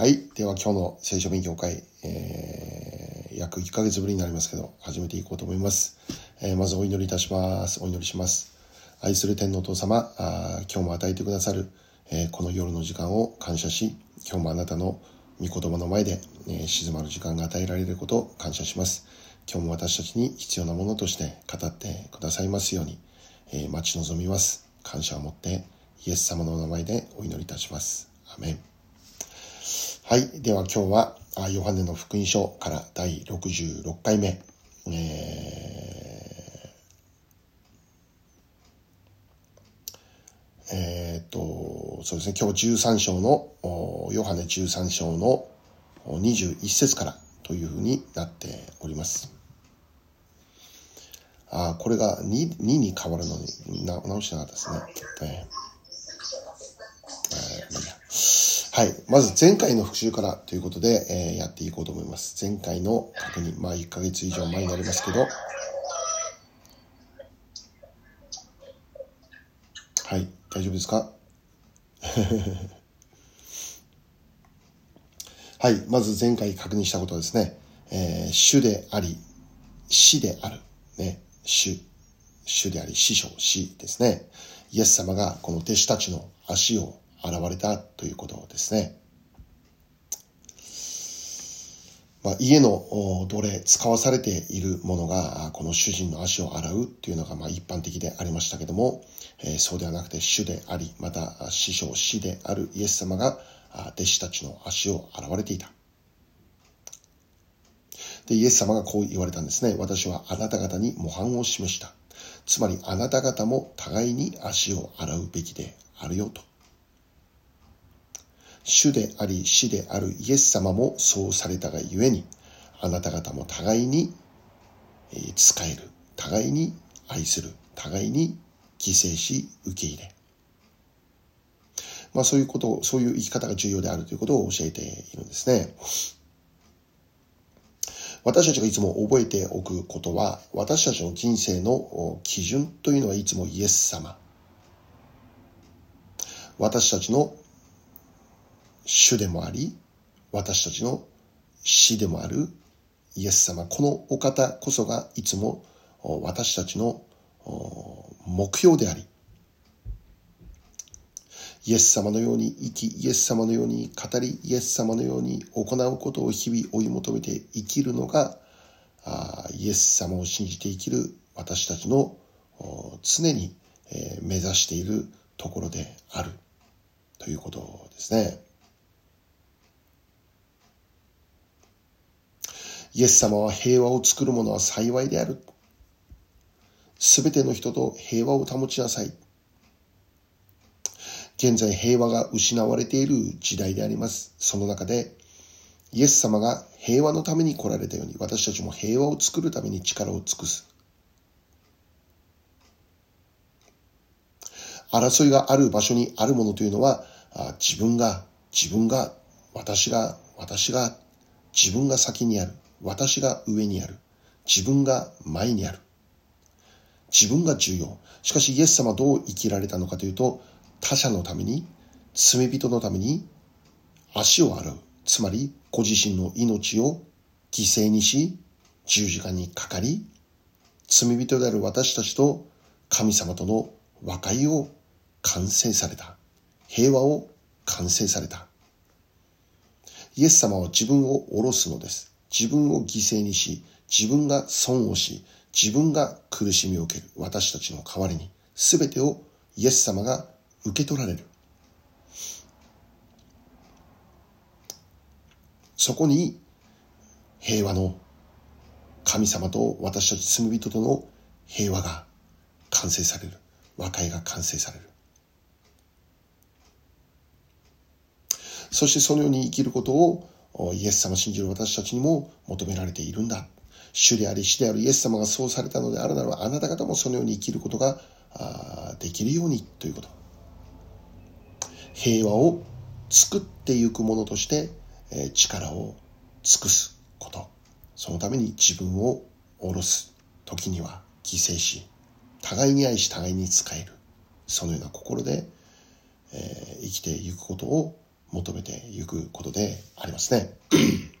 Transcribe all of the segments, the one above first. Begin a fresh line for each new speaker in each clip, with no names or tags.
はい。では今日の聖書勉強会、えー、約1ヶ月ぶりになりますけど、始めていこうと思います。えー、まずお祈りいたします。お祈りします。愛する天のお父様、あ今日も与えてくださる、えー、この夜の時間を感謝し、今日もあなたの御言葉の前で、えー、静まる時間が与えられることを感謝します。今日も私たちに必要なものとして語ってくださいますように、え、待ち望みます。感謝を持って、イエス様のお名前でお祈りいたします。アメン。はい。では今日は、ヨハネの福音書から第66回目。えー、えー、っと、そうですね。今日13章の、ヨハネ13章の21節からというふうになっております。あ、これが 2, 2に変わるのに直してなかったですね。えーはい。まず前回の復習からということで、えー、やっていこうと思います。前回の確認、まあ1ヶ月以上前になりますけど、はい。大丈夫ですか？はい。まず前回確認したことはですね、えー、主であり、死である。ね。主。主であり、師匠、死ですね。イエス様がこの弟子たちの足を現れたということですね。まあ、家の奴隷、使わされているものが、この主人の足を洗うっていうのがまあ一般的でありましたけども、えー、そうではなくて主であり、また師匠、死であるイエス様が弟子たちの足を洗われていた。で、イエス様がこう言われたんですね。私はあなた方に模範を示した。つまりあなた方も互いに足を洗うべきであるよと。主であり死であるイエス様もそうされたがゆえに、あなた方も互いに仕える、互いに愛する、互いに犠牲し受け入れ。まあそういうこと、そういう生き方が重要であるということを教えているんですね。私たちがいつも覚えておくことは、私たちの人生の基準というのはいつもイエス様。私たちの主でもあり、私たちの死でもあるイエス様。このお方こそがいつも私たちの目標であり、イエス様のように生き、イエス様のように語り、イエス様のように行うことを日々追い求めて生きるのが、イエス様を信じて生きる私たちの常に目指しているところであるということですね。イエス様は平和を作る者は幸いである。すべての人と平和を保ちなさい。現在平和が失われている時代であります。その中で、イエス様が平和のために来られたように、私たちも平和を作るために力を尽くす。争いがある場所にあるものというのは、自分が、自分が、私が、私が、自分が先にある。私が上にある。自分が前にある。自分が重要。しかしイエス様はどう生きられたのかというと、他者のために、罪人のために足を洗う。つまり、ご自身の命を犠牲にし、十字架にかかり、罪人である私たちと神様との和解を完成された。平和を完成された。イエス様は自分を下ろすのです。自分を犠牲にし、自分が損をし、自分が苦しみを受ける私たちの代わりに、すべてをイエス様が受け取られる。そこに平和の神様と私たち罪人との平和が完成される。和解が完成される。そしてそのように生きることをイエス様を信じる私たちにも求められているんだ。主であり死であるイエス様がそうされたのであるならばあなた方もそのように生きることができるようにということ。平和を作っていくものとして力を尽くすこと。そのために自分を下ろす時には犠牲し、互いに愛し互いに使える。そのような心で、えー、生きていくことを求めていくことでありますね。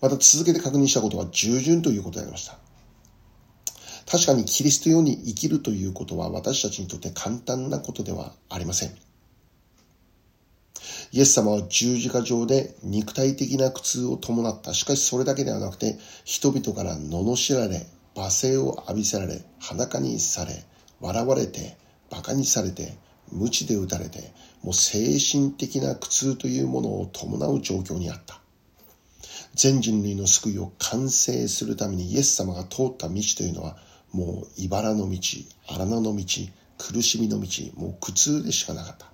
また続けて確認したことは従順ということでありました。確かにキリストように生きるということは私たちにとって簡単なことではありません。イエス様は十字架上で肉体的な苦痛を伴った。しかしそれだけではなくて、人々から罵られ、罵声を浴びせられ、裸にされ、笑われて、馬鹿にされて、鞭で打たれて、もう精神的な苦痛というものを伴う状況にあった。全人類の救いを完成するためにイエス様が通った道というのは、もう茨の道、荒野の道、苦しみの道、もう苦痛でしかなかった。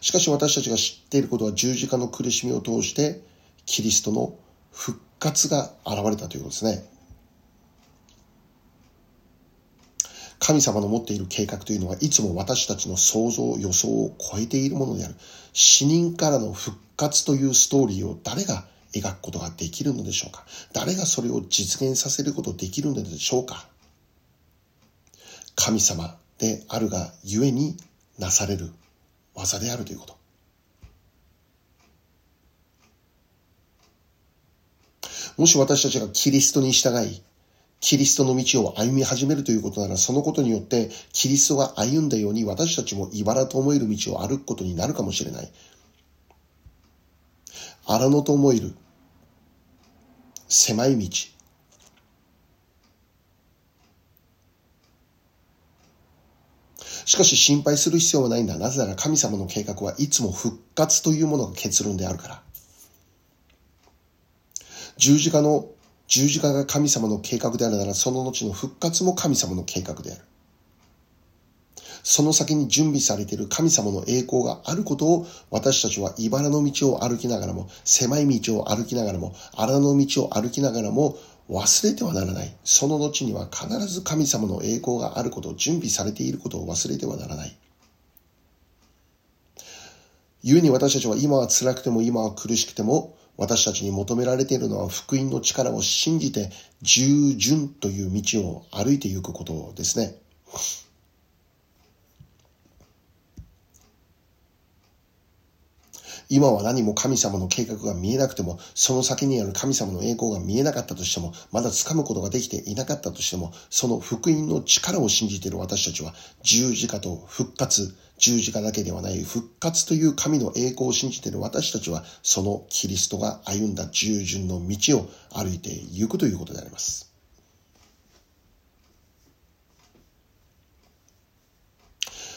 しかし私たちが知っていることは十字架の苦しみを通してキリストの復活が現れたということですね。神様の持っている計画というのはいつも私たちの想像、予想を超えているものである。死人からの復活というストーリーを誰が描くことができるのでしょうか？誰がそれを実現させることできるのでしょうか？神様であるがゆえになされる技であるということ。もし私たちがキリストに従い、キリストの道を歩み始めるということなら、そのことによって、キリストが歩んだように私たちも茨と思える道を歩くことになるかもしれない。荒野と思える狭い道。しかし心配する必要はないんだ。なぜなら神様の計画はいつも復活というものが結論であるから。十字架の、十字架が神様の計画であるなら、その後の復活も神様の計画である。その先に準備されている神様の栄光があることを私たちは茨の道を歩きながらも、狭い道を歩きながらも、荒の道を歩きながらも忘れてはならない。その後には必ず神様の栄光があること準備されていることを忘れてはならない。故に私たちは今は辛くても今は苦しくても私たちに求められているのは福音の力を信じて従順という道を歩いていくことですね。今は何も神様の計画が見えなくても、その先にある神様の栄光が見えなかったとしても、まだ掴むことができていなかったとしても、その福音の力を信じている私たちは、十字架と復活、十字架だけではない復活という神の栄光を信じている私たちは、そのキリストが歩んだ従順の道を歩いていくということであります。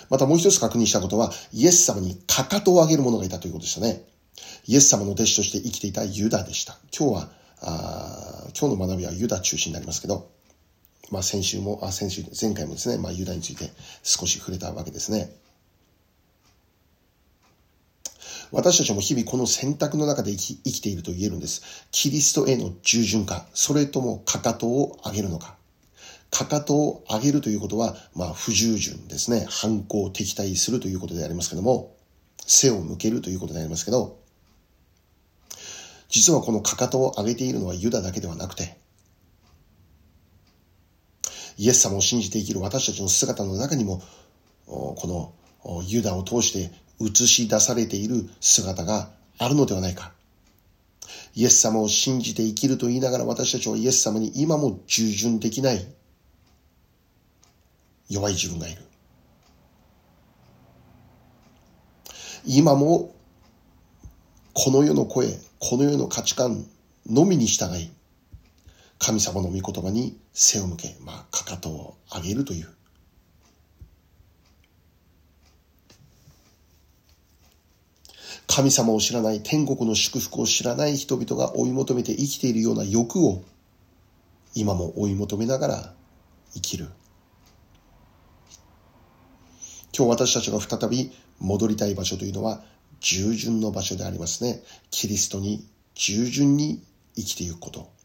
またもう一つ確認したことは、イエス様にかかとを上げる者がいたということでしたね。イエス様の弟子として生きていたユダでした。今日は、あ今日の学びはユダ中心になりますけど、まあ先週も、あ先週、前回もですね、まあユダについて少し触れたわけですね。私たちも日々この選択の中で生きていると言えるんです。キリストへの従順か、それともかかとを上げるのか。かかとを上げるということは、まあ、不従順ですね。反抗、敵対するということでありますけども、背を向けるということでありますけど、実はこのかかとを上げているのはユダだけではなくて、イエス様を信じて生きる私たちの姿の中にも、このユダを通して映し出されている姿があるのではないか。イエス様を信じて生きると言いながら私たちはイエス様に今も従順できない弱い自分がいる。今もこの世の声、この世の価値観のみに従い、神様の御言葉に背を向け、まあ、かかとを上げるという。神様を知らない、天国の祝福を知らない人々が追い求めて生きているような欲を、今も追い求めながら生きる。今日私たちが再び戻りたい場所というのは従順の場所でありますね。キリストに従順に生きていくこと。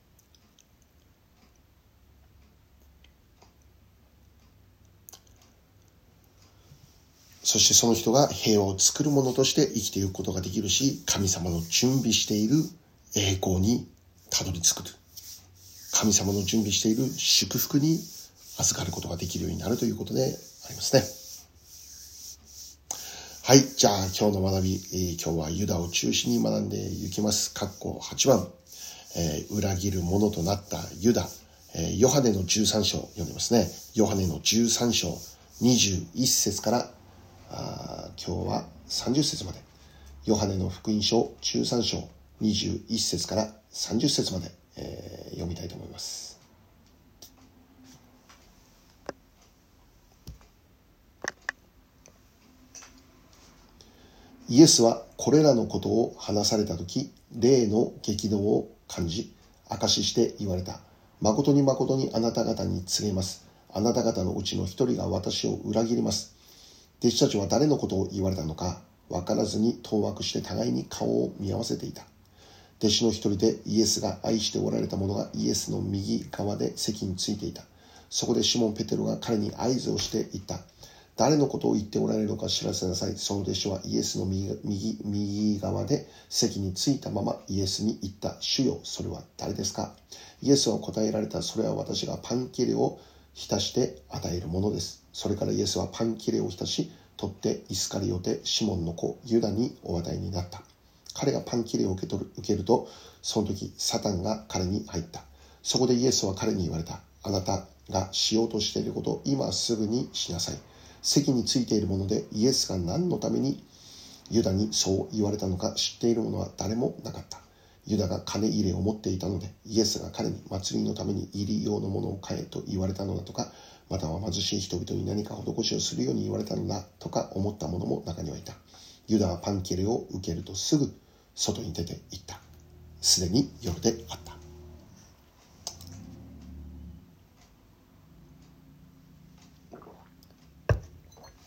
そしてその人が平和を作るものとして生きていくことができるし、神様の準備している栄光にたどり着く。神様の準備している祝福に預かることができるようになるということでありますね。はい。じゃあ、今日の学び、えー、今日はユダを中心に学んでいきます。括弧8番、えー、裏切る者となったユダ、えー、ヨハネの13章、読んでますね。ヨハネの13章、21節からあ今日は30節まで。ヨハネの福音書13章21節から30節まで、えー、読みたいと思います。イエスはこれらのことを話された時、霊の激動を感じ、証しして言われた。誠に誠にあなた方に告げます。あなた方のうちの一人が私を裏切ります。弟子たちは誰のことを言われたのか、わからずに当惑して互いに顔を見合わせていた。弟子の一人でイエスが愛しておられた者がイエスの右側で席についていた。そこでシモン・ペテロが彼に合図をして言った。誰のことを言っておられるのか知らせなさい。その弟子はイエスの右右右側で席についたままイエスに言った。主よ、それは誰ですか？イエスは答えられた。それは私がパン切れを浸して与えるものです。それからイエスはパン切れを浸し、取ってイスカリオテ、シモンの子、ユダにお与えになった。彼がパン切れを受け取る受けると、その時、サタンが彼に入った。そこでイエスは彼に言われた。あなたがしようとしていることを今すぐにしなさい。席についているものでイエスが何のためにユダにそう言われたのか知っている者は誰もなかった。ユダが金入れを持っていたので、イエスが彼に祭りのために入り用のものを買えと言われたのだとか、または貧しい人々に何か施しをするように言われたのだとか思った者も中にはいた。ユダはパン切れを受けるとすぐ外に出て行った。すでに夜であった。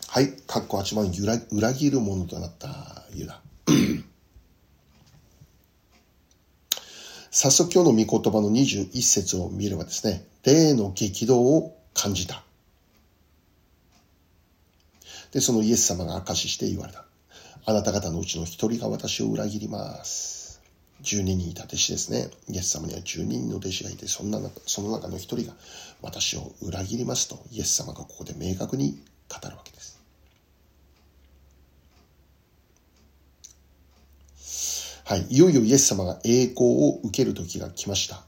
はい。かっこ8番裏裏切る者となったユダ。早速今日の御言葉の21節を見ればですね、霊の激動を感じた。で、そのイエス様が証しして言われた。あなた方のうちの一人が私を裏切ります。12人いた弟子ですね。イエス様には12人の弟子がいて、そんなその中の一人が私を裏切りますと、イエス様がここで明確に語るわけです。はい。いよいよイエス様が栄光を受ける時が来ました。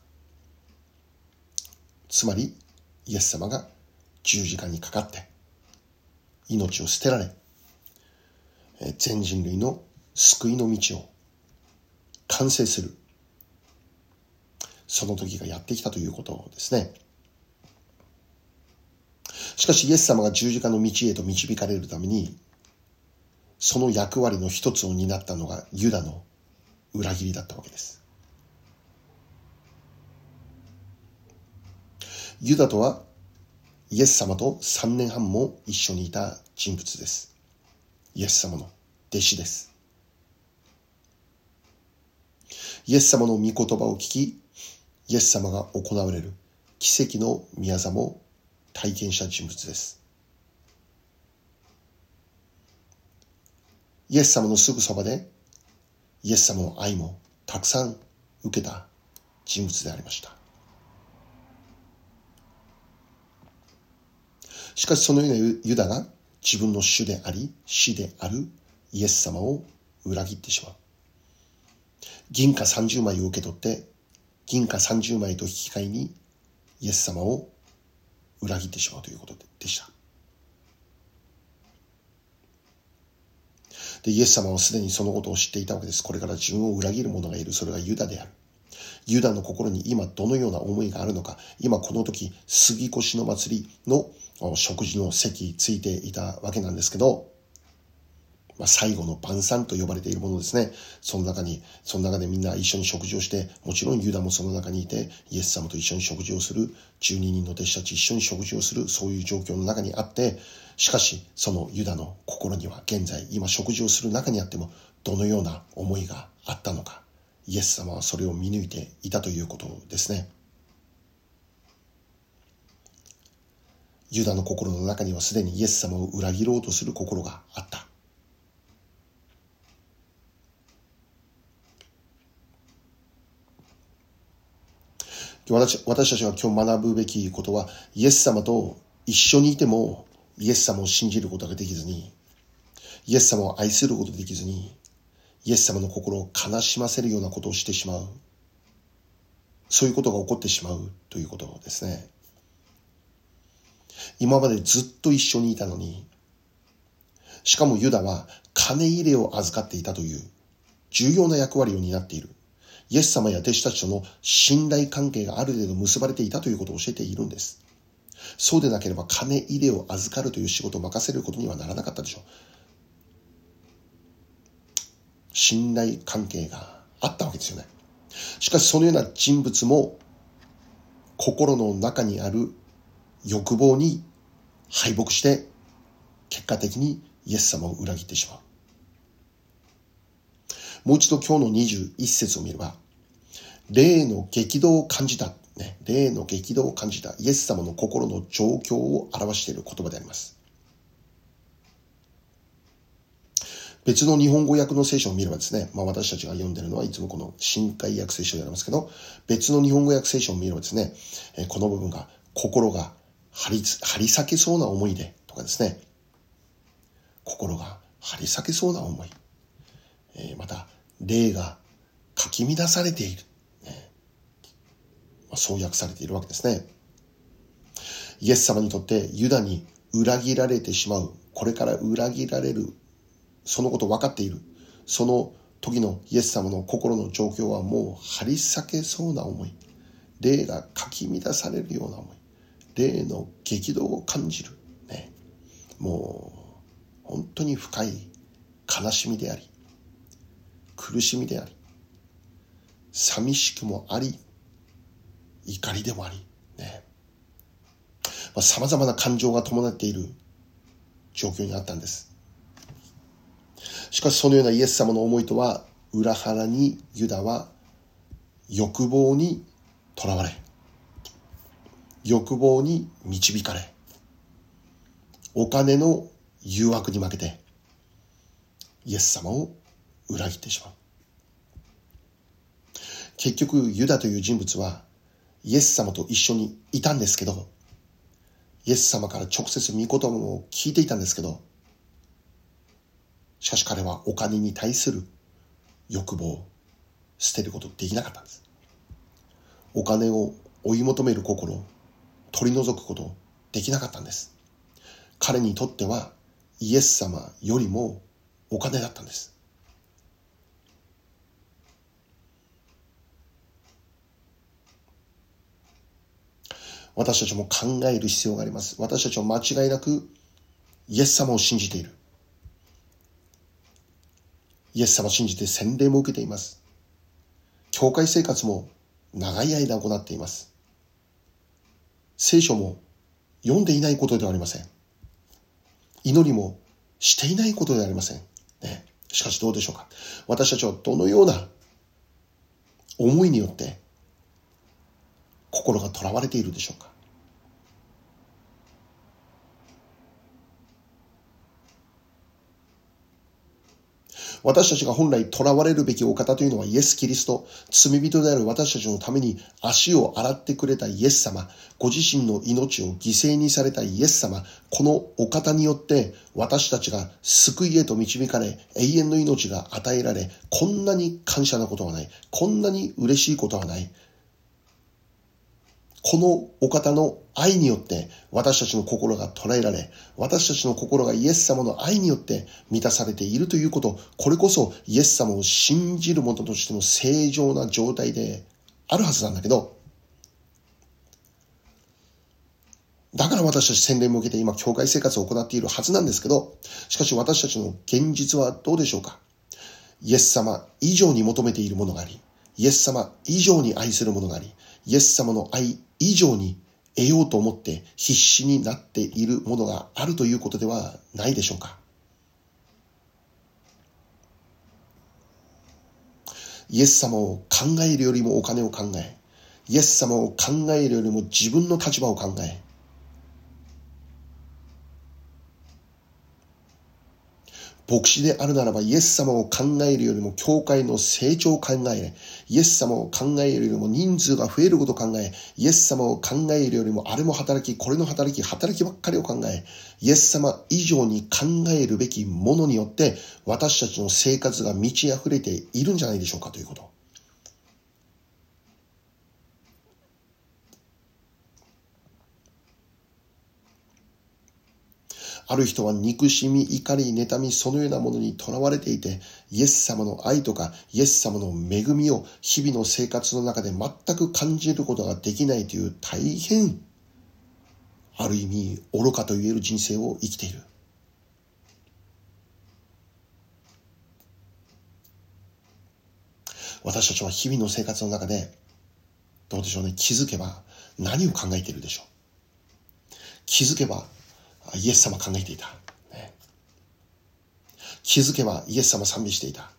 つまり、イエス様が十字架にかかって、命を捨てられ、全人類の救いの道を完成する。その時がやってきたということですね。しかしイエス様が十字架の道へと導かれるために、その役割の一つを担ったのがユダの裏切りだったわけです。ユダとはイエス様と3年半も一緒にいた人物です。イエス様の弟子です。イエス様の御言葉を聞き、イエス様が行われる奇跡の宮座も体験した人物です。イエス様のすぐそばでイエス様の愛もたくさん受けた人物でありました。しかしそのようなユダが自分の主であり、死であるイエス様を裏切ってしまう。銀貨30枚を受け取って、銀貨30枚と引き換えにイエス様を裏切ってしまうということでした。で、イエス様はすでにそのことを知っていたわけです。これから自分を裏切る者がいる。それはユダである。ユダの心に今どのような思いがあるのか。今この時、杉越の祭りの食事の席ついていたわけなんですけど、まあ、最後の晩餐と呼ばれているものですね。その中に、その中でみんな一緒に食事をして、もちろんユダもその中にいて、イエス様と一緒に食事をする、12人の弟子たち一緒に食事をする、そういう状況の中にあって、しかし、そのユダの心には現在、今食事をする中にあっても、どのような思いがあったのか、イエス様はそれを見抜いていたということですね。ユダの心の中にはすでにイエス様を裏切ろうとする心があった。私私たちが今日学ぶべきことは、イエス様と一緒にいてもイエス様を信じることができずに、イエス様を愛することができずに、イエス様の心を悲しませるようなことをしてしまう。そういうことが起こってしまうということですね。今までずっと一緒にいたのに、しかもユダは金入れを預かっていたという重要な役割を担っている。イエス様や弟子たちとの信頼関係がある程度結ばれていたということを教えているんです。そうでなければ金入れを預かるという仕事を任せることにはならなかったでしょう。信頼関係があったわけですよね。しかしそのような人物も心の中にある欲望に敗北して結果的にイエス様を裏切ってしまう。もう一度今日の21節を見れば、霊の激動を感じた、ね、霊の激動を感じたイエス様の心の状況を表している言葉であります。別の日本語訳の聖書を見ればですね、まあ私たちが読んでるのはいつもこの新海訳聖書でありますけど、別の日本語訳聖書を見ればですね、この部分が心が張り張り裂けそうな思いでとかですね、心が張り裂けそうな思い、えー、また霊がかき乱されている、ねまあ、そう訳されているわけですね。イエス様にとってユダに裏切られてしまう、これから裏切られるそのこと分かっている。その時のイエス様の心の状況はもう張り裂けそうな思い。霊がかき乱されるような思い。霊の激動を感じる。ね。もう、本当に深い悲しみであり、苦しみであり、寂しくもあり、怒りでもあり、ね。まあ、様々な感情が伴っている状況にあったんです。しかしそのようなイエス様の思いとは裏腹にユダは欲望にとらわれ欲望に導かれお金の誘惑に負けてイエス様を裏切ってしまう結局ユダという人物はイエス様と一緒にいたんですけどイエス様から直接御言葉を聞いていたんですけどしかし彼はお金に対する欲望を捨てることできなかったんです。お金を追い求める心取り除くことできなかったんです。彼にとってはイエス様よりもお金だったんです。私たちも考える必要があります。私たちは間違いなくイエス様を信じている。イエス様を信じて洗礼も受けています。教会生活も長い間行っています。聖書も読んでいないことではありません。祈りもしていないことではありません。ね、しかしどうでしょうか私たちはどのような思いによって心が囚われているでしょうか私たちが本来囚われるべきお方というのはイエス・キリスト、罪人である私たちのために足を洗ってくれたイエス様、ご自身の命を犠牲にされたイエス様、このお方によって私たちが救いへと導かれ、永遠の命が与えられ、こんなに感謝なことはない。こんなに嬉しいことはない。このお方の愛によって私たちの心が捉えられ、私たちの心がイエス様の愛によって満たされているということ、これこそイエス様を信じる者としての正常な状態であるはずなんだけど、だから私たち洗礼も受けて今、教会生活を行っているはずなんですけど、しかし私たちの現実はどうでしょうか？イエス様以上に求めているものがあり、イエス様以上に愛するものがあり、イエス様の愛以上に得ようと思って必死になっているものがあるということではないでしょうか。イエス様を考えるよりもお金を考え、イエス様を考えるよりも自分の立場を考え、牧師であるならばイエス様を考えるよりも教会の成長を考え、イエス様を考えるよりも人数が増えることを考え、イエス様を考えるよりもあれも働き、これの働き、働きばっかりを考え、イエス様以上に考えるべきものによって私たちの生活が満ち溢れているんじゃないでしょうかということ。ある人は憎しみ、怒り、妬み、そのようなものにとらわれていて、イエス様の愛とか、イエス様の恵みを日々の生活の中で全く感じることができないという大変、ある意味愚かと言える人生を生きている。私たちは日々の生活の中で、どうでしょうね、気づけば何を考えているでしょう。気づけばイエス様考えていた。ね、気づけばイエス様賛美していた。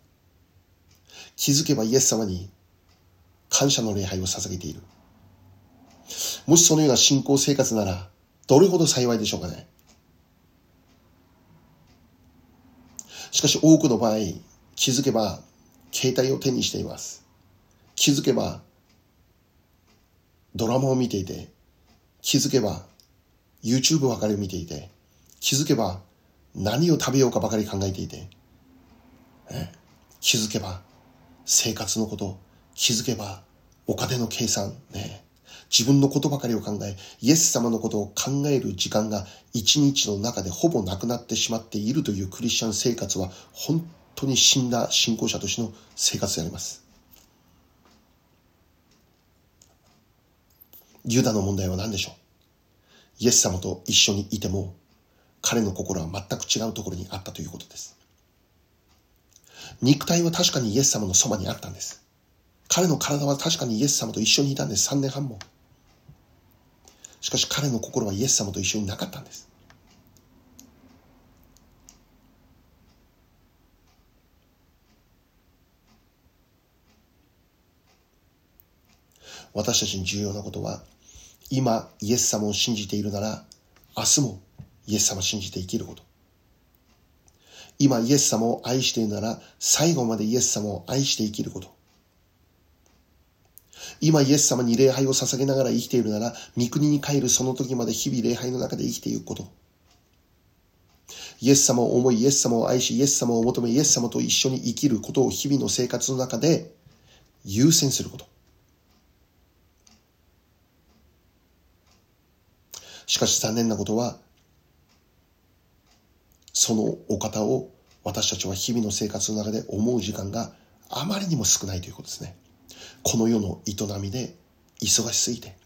気づけばイエス様に感謝の礼拝を捧げている。もしそのような信仰生活なら、どれほど幸いでしょうかね。しかし多くの場合、気づけば携帯を手にしています。気づけばドラマを見ていて、気づけば YouTube ばかり見ていて、気づけば何を食べようかばかり考えていて、ね、気づけば生活のこと、気づけばお金の計算、ね、自分のことばかりを考え、イエス様のことを考える時間が一日の中でほぼなくなってしまっているというクリスチャン生活は本当に死んだ信仰者としての生活であります。ユダの問題は何でしょう？イエス様と一緒にいても、彼の心は全く違うところにあったということです。肉体は確かにイエス様のそばにあったんです。彼の体は確かにイエス様と一緒にいたんです。3年半も。しかし彼の心はイエス様と一緒になかったんです。私たちに重要なことは今イエス様を信じているなら、明日もイエス様を信じて生きること。今イエス様を愛しているなら、最後までイエス様を愛して生きること。今イエス様に礼拝を捧げながら生きているなら、御国に帰るその時まで日々礼拝の中で生きていくこと。イエス様を思い、イエス様を愛し、イエス様を求め、イエス様と一緒に生きることを日々の生活の中で優先すること。しかし残念なことは、そのお方を私たちは日々の生活の中で思う時間があまりにも少ないということですね。この世の営みで忙しすぎて、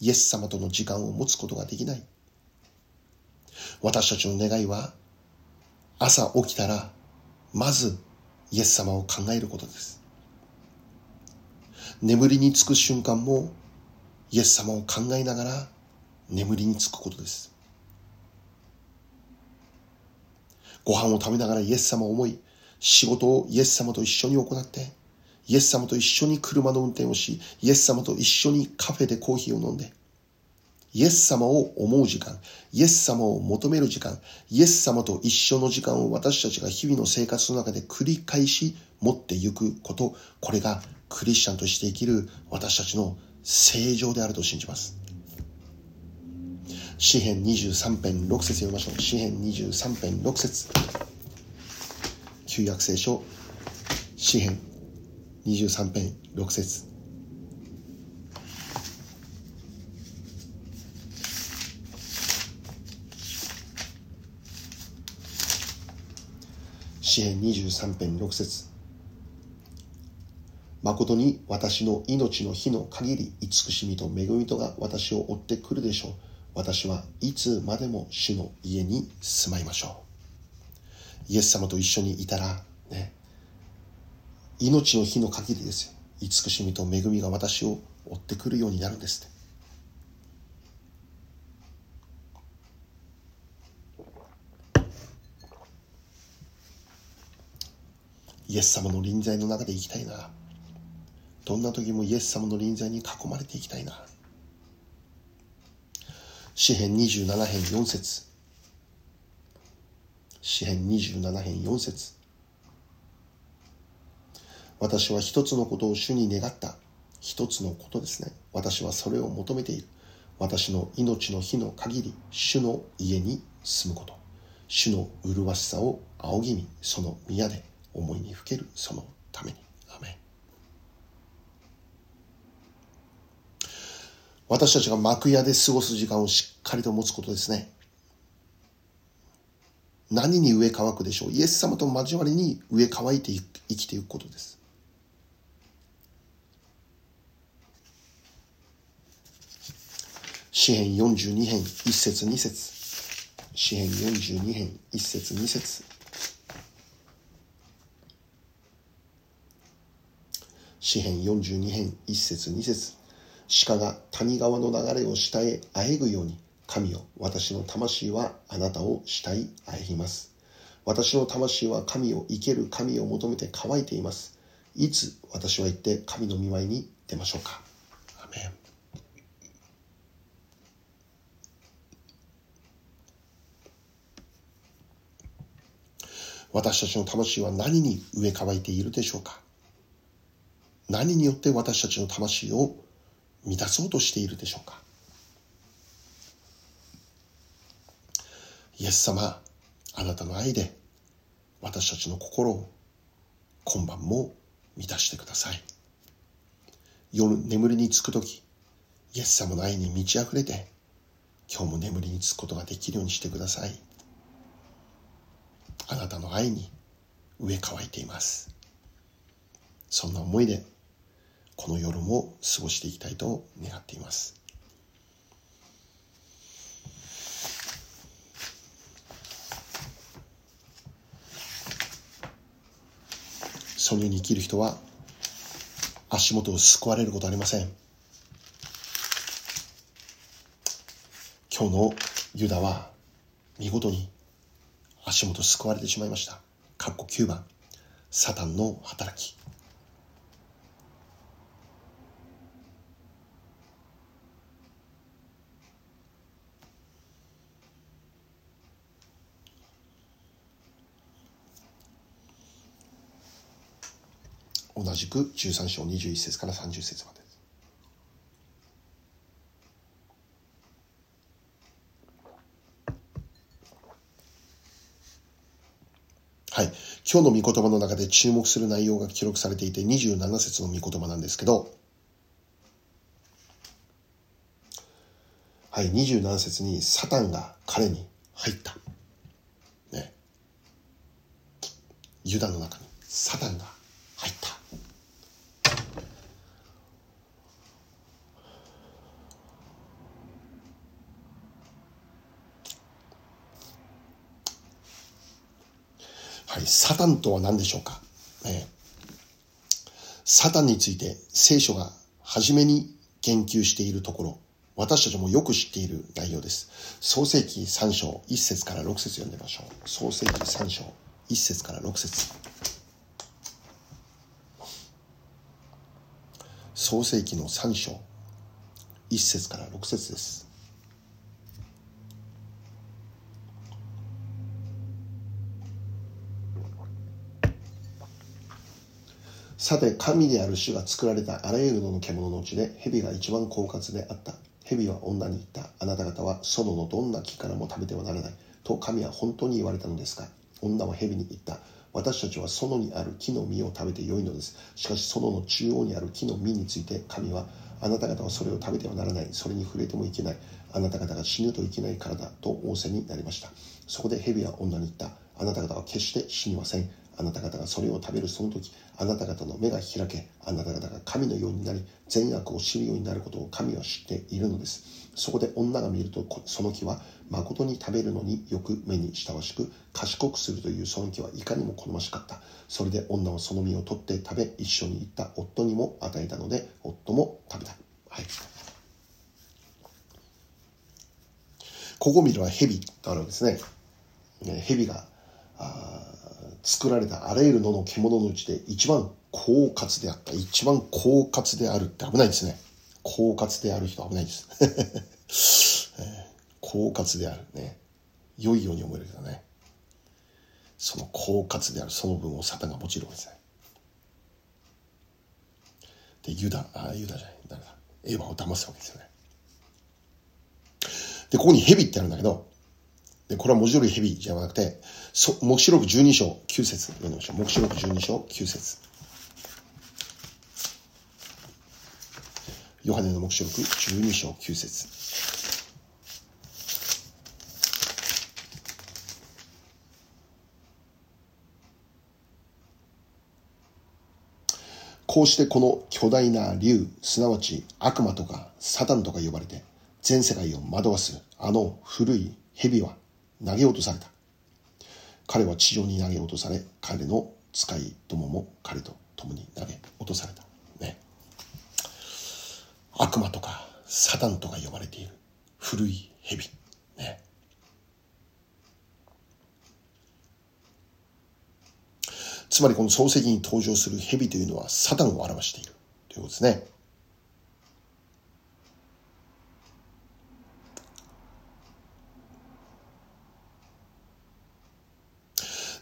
イエス様との時間を持つことができない。私たちの願いは、朝起きたら、まずイエス様を考えることです。眠りにつく瞬間も、イエス様を考えながら眠りにつくことです。ご飯を食べながらイエス様を思い、仕事をイエス様と一緒に行って、イエス様と一緒に車の運転をし、イエス様と一緒にカフェでコーヒーを飲んで、イエス様を思う時間、イエス様を求める時間、イエス様と一緒の時間を私たちが日々の生活の中で繰り返し持っていくこと、これがクリスチャンとして生きる私たちの正常であると信じます。詩編23編6節読みましょう。詩編23編6節旧約聖書、詩編23編6節詩編23編6節誠に私の命の日の限り慈しみと恵みとが私を追ってくるでしょう。私はいつまでも主の家に住まいましょう。イエス様と一緒にいたら、ね、命の日の限りですよ。慈しみと恵みが私を追ってくるようになるんですイエス様の臨在の中で生きたいな。どんな時もイエス様の臨在に囲まれていきたいな。詩編27編4節詩編27編4節私は一つのことを主に願った。一つのことですね。私はそれを求めている。私の命の日の限り、主の家に住むこと。主の麗しさを仰ぎ見、その宮で思いにふけるそのために。アメン私たちが幕屋で過ごす時間をしっかりと持つことですね。何に植え乾くでしょうイエス様と交わりに植え乾いて生きていくことです。詩編42編1節2節詩編42編1節2節詩編42編1節2節鹿が谷川の流れを下へあえぐように神よ私の魂はあなたを下へあえぎます。私の魂は神を生ける神を求めて乾いています。いつ私は行って神の見舞いに出ましょうか。アメン。私たちの魂は何に植え替えているでしょうか。何によって私たちの魂を満たそうとしているでしょうか？イエス様あなたの愛で私たちの心を今晩も満たしてください。夜眠りにつく時イエス様の愛に満ち溢れて今日も眠りにつくことができるようにしてください。あなたの愛に植え替えています。そんな思いでこの夜も過ごしていきたいと願っていますそのように生きる人は足元を救われることありません今日のユダは見事に足元救われてしまいました。括弧9番、サタンの働き。同じく13章21節から30節まで。はい。今日の御言葉の中で注目する内容が記録されていて27節の御言葉なんですけど、はい、27節にサタンが彼に入った。ね。ユダの中にサタンが入った。はい、サタンとは何でしょうか、えー、サタンについて聖書が初めに言及しているところ、私たちもよく知っている内容です。創世記3章1節から6節読んでみましょう。創世記3章1節から6節創世記の3章1節から6節です。さて、神である主が作られたあらゆるのの獣のうちで、蛇が一番狡猾であった。蛇は女に言った。あなた方は園のどんな木からも食べてはならない。と神は本当に言われたのですか女は蛇に言った。私たちは園にある木の実を食べてよいのです。しかし園の中央にある木の実について神は、あなた方はそれを食べてはならない。それに触れてもいけない。あなた方が死ぬといけないからだ。と仰せになりました。そこで蛇は女に言った。あなた方は決して死にません。あなた方がそれを食べるその時、あなた方の目が開け、あなた方が神のようになり、善悪を知るようになることを神は知っているのです。そこで女が見ると、その木は誠に食べるのによく目に親しく、賢くするというその木はいかにも好ましかった。それで女はその実を取って食べ、一緒に行った夫にも与えたので、夫も食べた。はい。ここ見るは蛇とあるんですね。蛇があ作られたあらゆる野の獣のうちで一番狡猾であった。一番狡猾であるって危ないですね。狡猾である人危ないです。狡猾であるね。良いように思えるけどね。その狡猾であるその分をサタンが用いるわけですね。で、ユダ、あ、ユダじゃない、誰だ？エヴァを騙すわけですよね。で、ここに蛇ってあるんだけど、で、これは文字通り蛇じゃなくて、そ、目視録12章9節。読んでみましょう。目視録12章9節。ヨハネの目視録12章9節。こうしてこの巨大な竜、すなわち悪魔とかサタンとか呼ばれて、全世界を惑わすあの古い蛇は投げ落とされた。彼は地上に投げ落とされ、彼の使いどもも彼と共に投げ落とされた。ね。悪魔とかサタンとか呼ばれている古い蛇。ね。つまりこの漱石に登場する蛇というのはサタンを表しているということですね。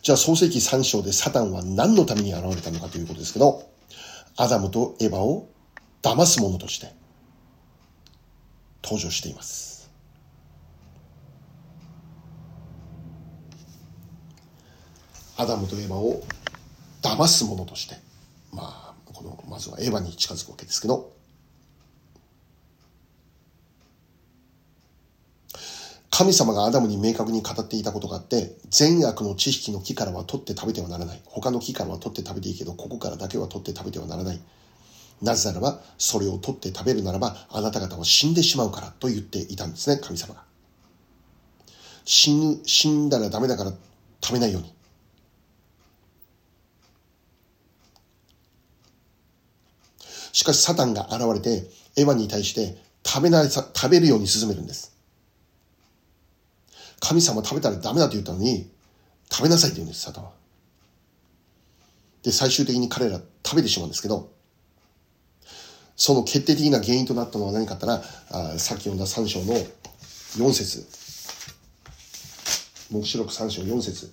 じゃあ創世記3章でサタンは何のために現れたのかということですけど、アダムとエバを騙す者として登場しています。アダムとエバを騙す者として、まあ、この、まずはエヴァに近づくわけですけど、神様がアダムに明確に語っていたことがあって、善悪の知識の木からは取って食べてはならない。他の木からは取って食べていいけど、ここからだけは取って食べてはならない。なぜならば、それを取って食べるならば、あなた方は死んでしまうからと言っていたんですね、神様が。死ぬ、死んだらダメだから食べないように。しかしサタンが現れて、エヴァに対して食べなさ、食べるように進めるんです。神様食べたらダメだと言ったのに、食べなさいって言うんです、サタンは。で、最終的に彼ら食べてしまうんですけど、その決定的な原因となったのは何かあったら、あさっき読んだ3章の4節目視録3章4節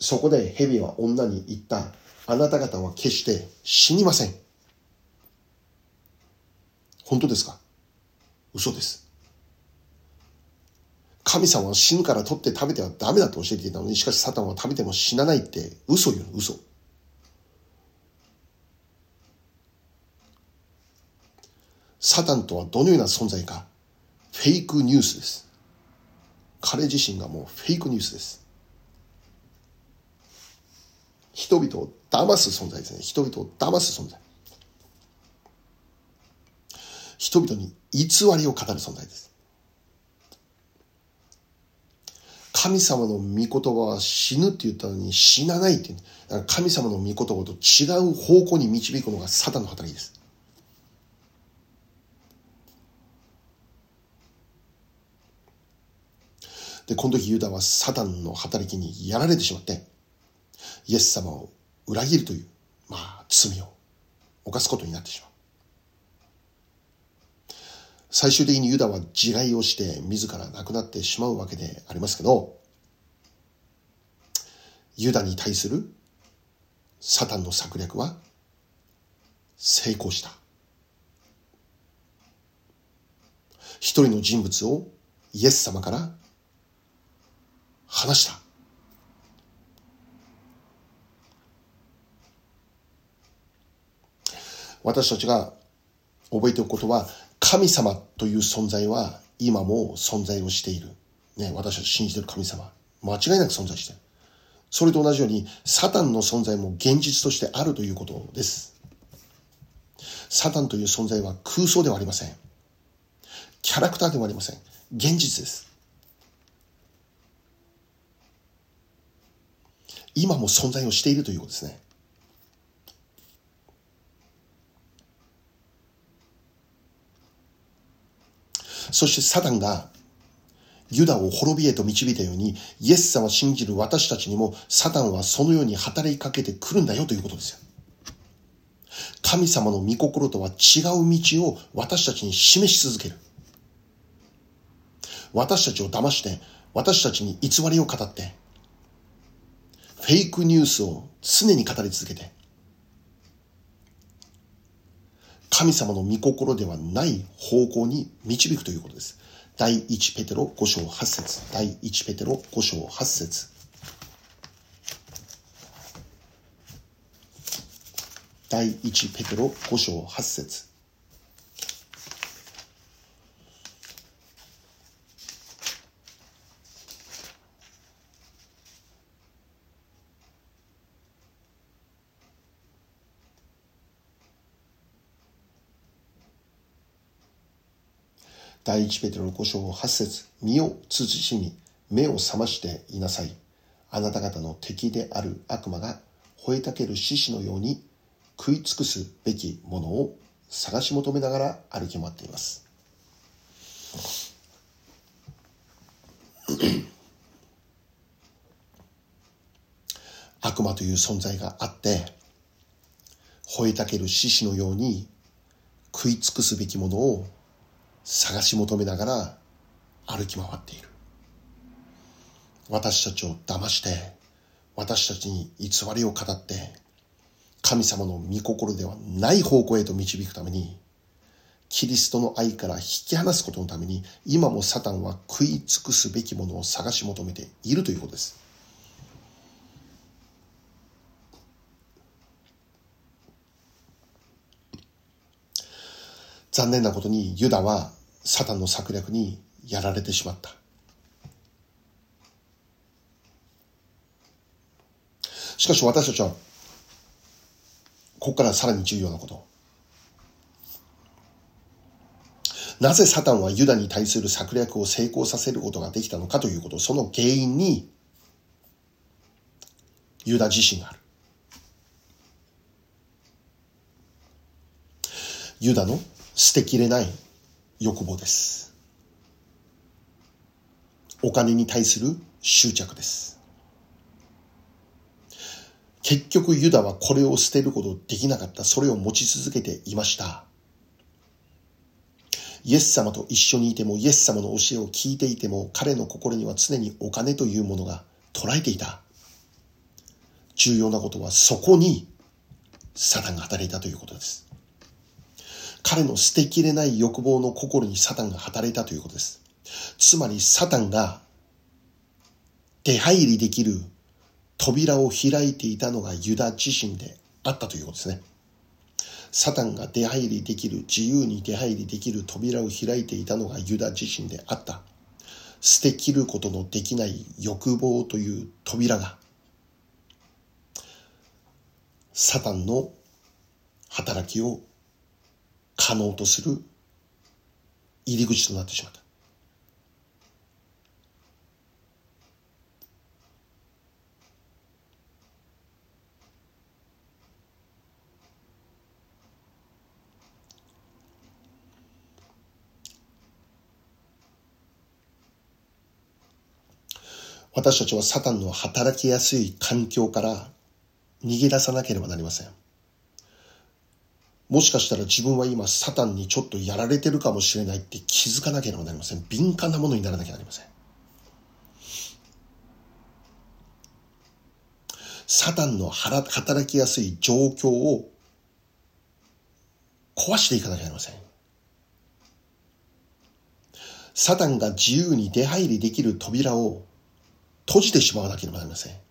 そこで蛇は女に言った。あなた方は決して死にません。本当ですか？嘘です。神様は死ぬから取って食べてはダメだと教えていたのに、しかしサタンは食べても死なないって嘘言うの、嘘。サタンとはどのような存在か、フェイクニュースです。彼自身がもうフェイクニュースです。人々を騙す存在ですね。人々を騙す存在。人々に偽りを語る存在です。神様の御言葉は死ぬって言ったのに死なないっていう。神様の御言葉と違う方向に導くのがサタンの働きです。で、この時ユダはサタンの働きにやられてしまって、イエス様を裏切るという、まあ、罪を犯すことになってしまう。最終的にユダは自害をして自ら亡くなってしまうわけでありますけど、ユダに対するサタンの策略は成功した。一人の人物をイエス様から話した。私たちが覚えておくことは神様という存在は今も存在をしている。ね、私たち信じてる神様。間違いなく存在してる。それと同じように、サタンの存在も現実としてあるということです。サタンという存在は空想ではありません。キャラクターでもありません。現実です。今も存在をしているということですね。そしてサタンがユダを滅びへと導いたように、イエス様を信じる私たちにも、サタンはそのように働きかけてくるんだよということですよ。神様の御心とは違う道を私たちに示し続ける。私たちを騙して、私たちに偽りを語って、フェイクニュースを常に語り続けて、神様の御心ではない方向に導くということです。第1ペテロ5章8節。第1ペテロ5章8節。第1ペテロ5章8節。第一ペテロ5章8節身を慎み、目を覚ましていなさい。あなた方の敵である悪魔が吠えたける獅子のように食い尽くすべきものを探し求めながら歩き回っています。悪魔という存在があって、吠えたける獅子のように食い尽くすべきものを探し求めながら歩き回っている。私たちを騙して、私たちに偽りを語って、神様の御心ではない方向へと導くために、キリストの愛から引き離すことのために、今もサタンは食い尽くすべきものを探し求めているということです。残念なことにユダはサタンの策略にやられてしまった。しかし私たちは、ここからさらに重要なこと。なぜサタンはユダに対する策略を成功させることができたのかということ、その原因に、ユダ自身がある。ユダの捨てきれない欲望です。お金に対する執着です。結局ユダはこれを捨てることできなかった。それを持ち続けていました。イエス様と一緒にいても、イエス様の教えを聞いていても、彼の心には常にお金というものが捉えていた。重要なことはそこにサタンが働いたということです。彼の捨てきれない欲望の心にサタンが働いたということです。つまりサタンが出入りできる扉を開いていたのがユダ自身であったということですね。サタンが出入りできる、自由に出入りできる扉を開いていたのがユダ自身であった。捨てきることのできない欲望という扉が、サタンの働きを可能とする入り口となってしまった。私たちはサタンの働きやすい環境から逃げ出さなければなりません。もしかしたら自分は今サタンにちょっとやられてるかもしれないって気づかなければなりません。敏感なものにならなきゃなりません。サタンの働きやすい状況を壊していかなきゃなりません。サタンが自由に出入りできる扉を閉じてしまわなければなりません。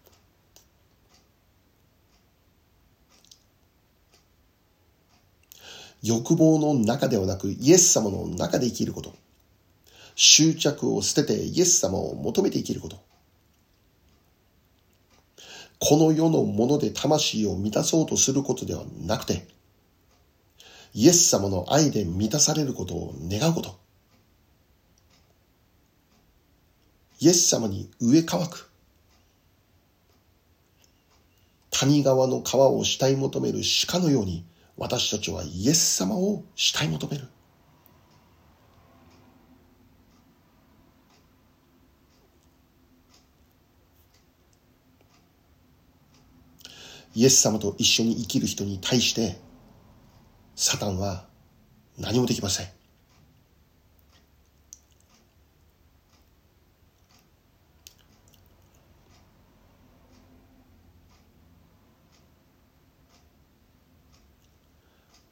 欲望の中ではなくイエス様の中で生きること。執着を捨ててイエス様を求めて生きること。この世のもので魂を満たそうとすることではなくて、イエス様の愛で満たされることを願うこと。イエス様に植え乾く。谷川の川を慕い求める鹿のように、私たちはイエス様を慕い求める。イエス様と一緒に生きる人に対して、サタンは何もできません。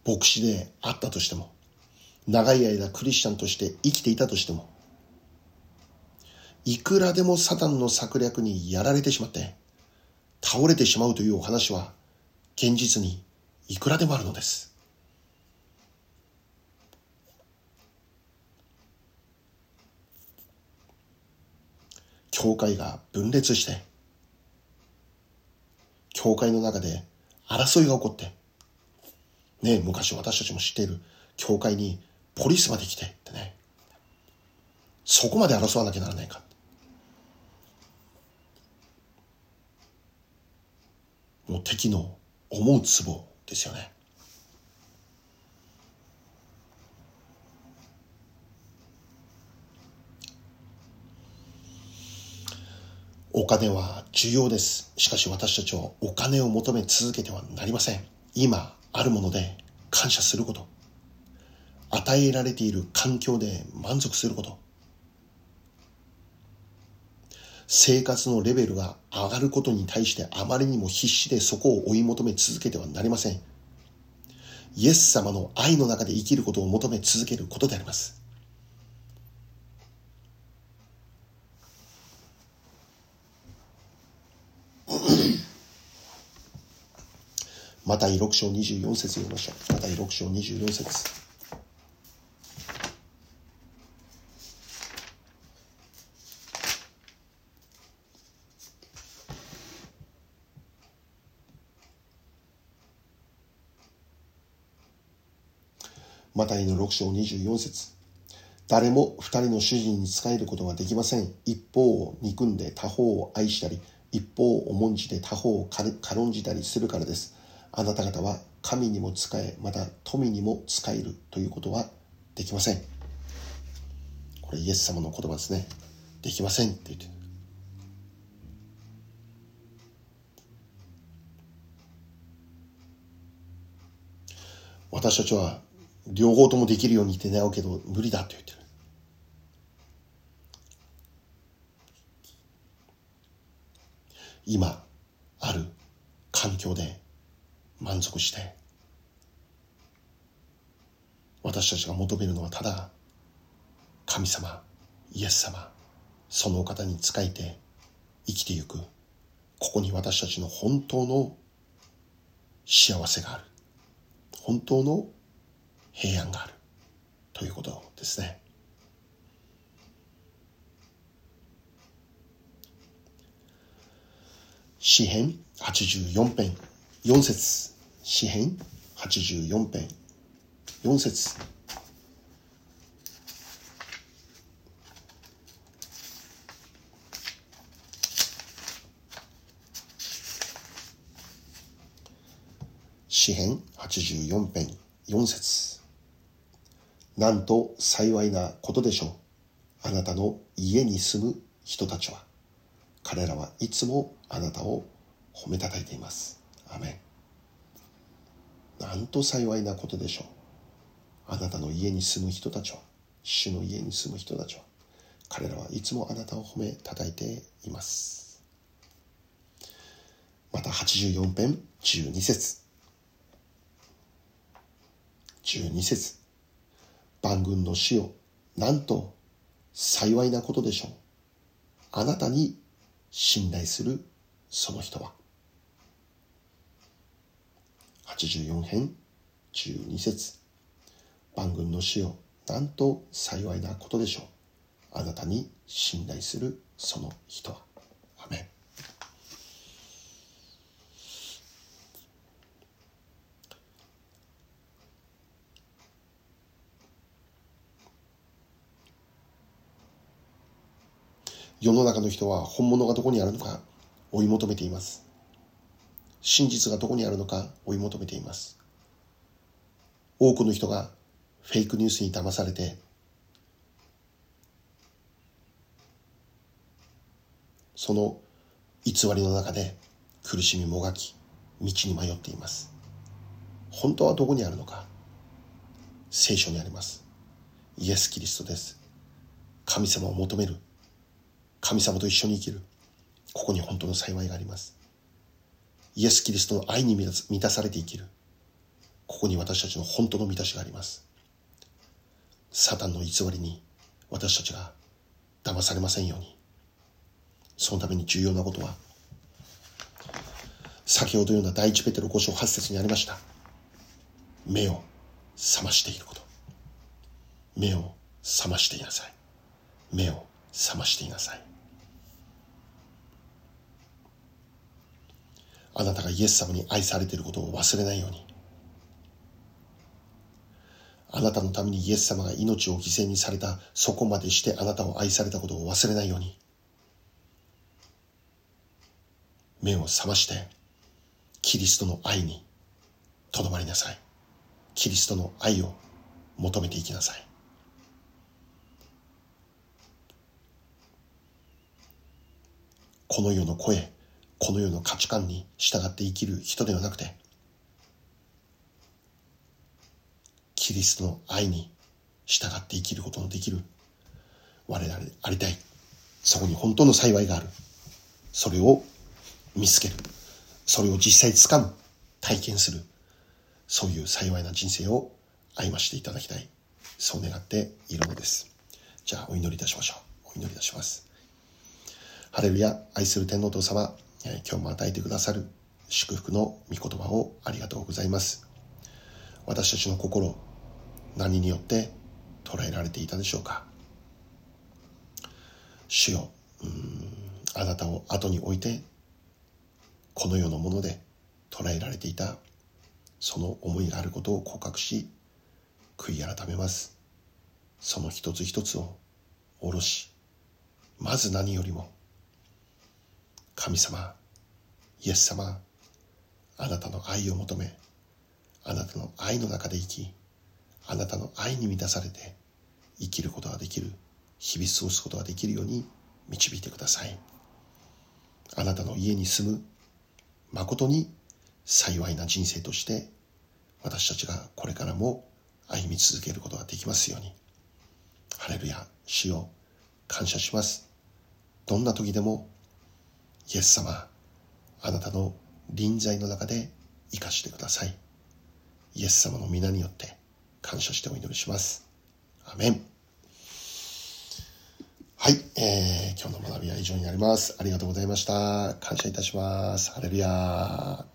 牧師であったとしても、長い間クリスチャンとして生きていたとしても、いくらでもサタンの策略にやられてしまって、倒れてしまうというお話は、現実にいくらでもあるのです。教会が分裂して、教会の中で争いが起こって、ね昔私たちも知っている教会にポリスまで来てってね、そこまで争わなきゃならないか。もう敵の思うツボですよね。お金は重要です。しかし私たちはお金を求め続けてはなりません。今あるもので感謝すること。与えられている環境で満足すること。生活のレベルが上がることに対してあまりにも必死でそこを追い求め続けてはなりません。イエス様の愛の中で生きることを求め続けることであります。また6章24節読みましょう。また6章24節マタイの6章24節誰も二人の主人に仕えることができません。一方を憎んで他方を愛したり、一方を重んじて他方を軽んじたりするからです。あなた方は神にも仕え、また富にも仕えるということはできません。これイエス様の言葉ですね。できませんって言ってる私たちは両方ともできるようにって願うけど無理だって言ってる。今ある環境で満足して私たちが求めるのはただ神様イエス様そのお方に仕えて生きてゆくここに私たちの本当の幸せがある。本当の平安がある。ということですね。詩編84編4節。詩編84編4節詩編84編4節なんと幸いなことでしょう。あなたの家に住む人たちは、彼らはいつもあなたを褒めたたいています。アメン。なんと幸いなことでしょう。あなたの家に住む人たちは、主の家に住む人たちは、彼らはいつもあなたを褒めたたいています。また84編12節12節万軍の死を、なんと幸いなことでしょう。あなたに信頼するその人は。84編12節万軍の死を、なんと幸いなことでしょう。あなたに信頼するその人は。アメン世の中の人は本物がどこにあるのか追い求めています。真実がどこにあるのか追い求めています。多くの人がフェイクニュースに騙されて、その偽りの中で苦しみもがき、道に迷っています。本当はどこにあるのか聖書にあります。イエス・キリストです。神様を求める神様と一緒に生きる。ここに本当の幸いがあります。イエス・キリストの愛に満たされて生きる。ここに私たちの本当の満たしがあります。サタンの偽りに私たちが騙されませんように。そのために重要なことは先ほどような第一ペテロ5章8節にありました。目を覚ましていること。目を覚ましていなさい。目を覚ましていなさい。あなたがイエス様に愛されていることを忘れないように。あなたのためにイエス様が命を犠牲にされたそこまでしてあなたを愛されたことを忘れないように。目を覚ましてキリストの愛にとどまりなさい。キリストの愛を求めていきなさい。この世の声この世の価値観に従って生きる人ではなくてキリストの愛に従って生きることのできる我々でありたい。そこに本当の幸いがある。それを見つける。それを実際つかむ体験する。そういう幸いな人生を歩ましていただきたい。そう願っているのです。じゃあお祈りいたしましょう。お祈りいたします。ハレルヤ愛する天皇父様。今日も与えてくださる祝福の御言葉をありがとうございます。私たちの心何によって捉えられていたでしょうか？主よあなたを後に置いてこの世のもので捉えられていたその思いがあることを告白し悔い改めます。その一つ一つを下ろしまず何よりも神様イエス様あなたの愛を求めあなたの愛の中で生きあなたの愛に満たされて生きることができる日々過ごすことができるように導いてください。あなたの家に住む誠に幸いな人生として私たちがこれからも歩み続けることができますように。ハレルヤ主を感謝します。どんな時でもイエス様あなたの臨在の中で生かしてくださいイエス様の皆によって感謝してお祈りしますアメンはい、えー、今日の学びは以上になります。ありがとうございました。感謝いたします。ハレルヤ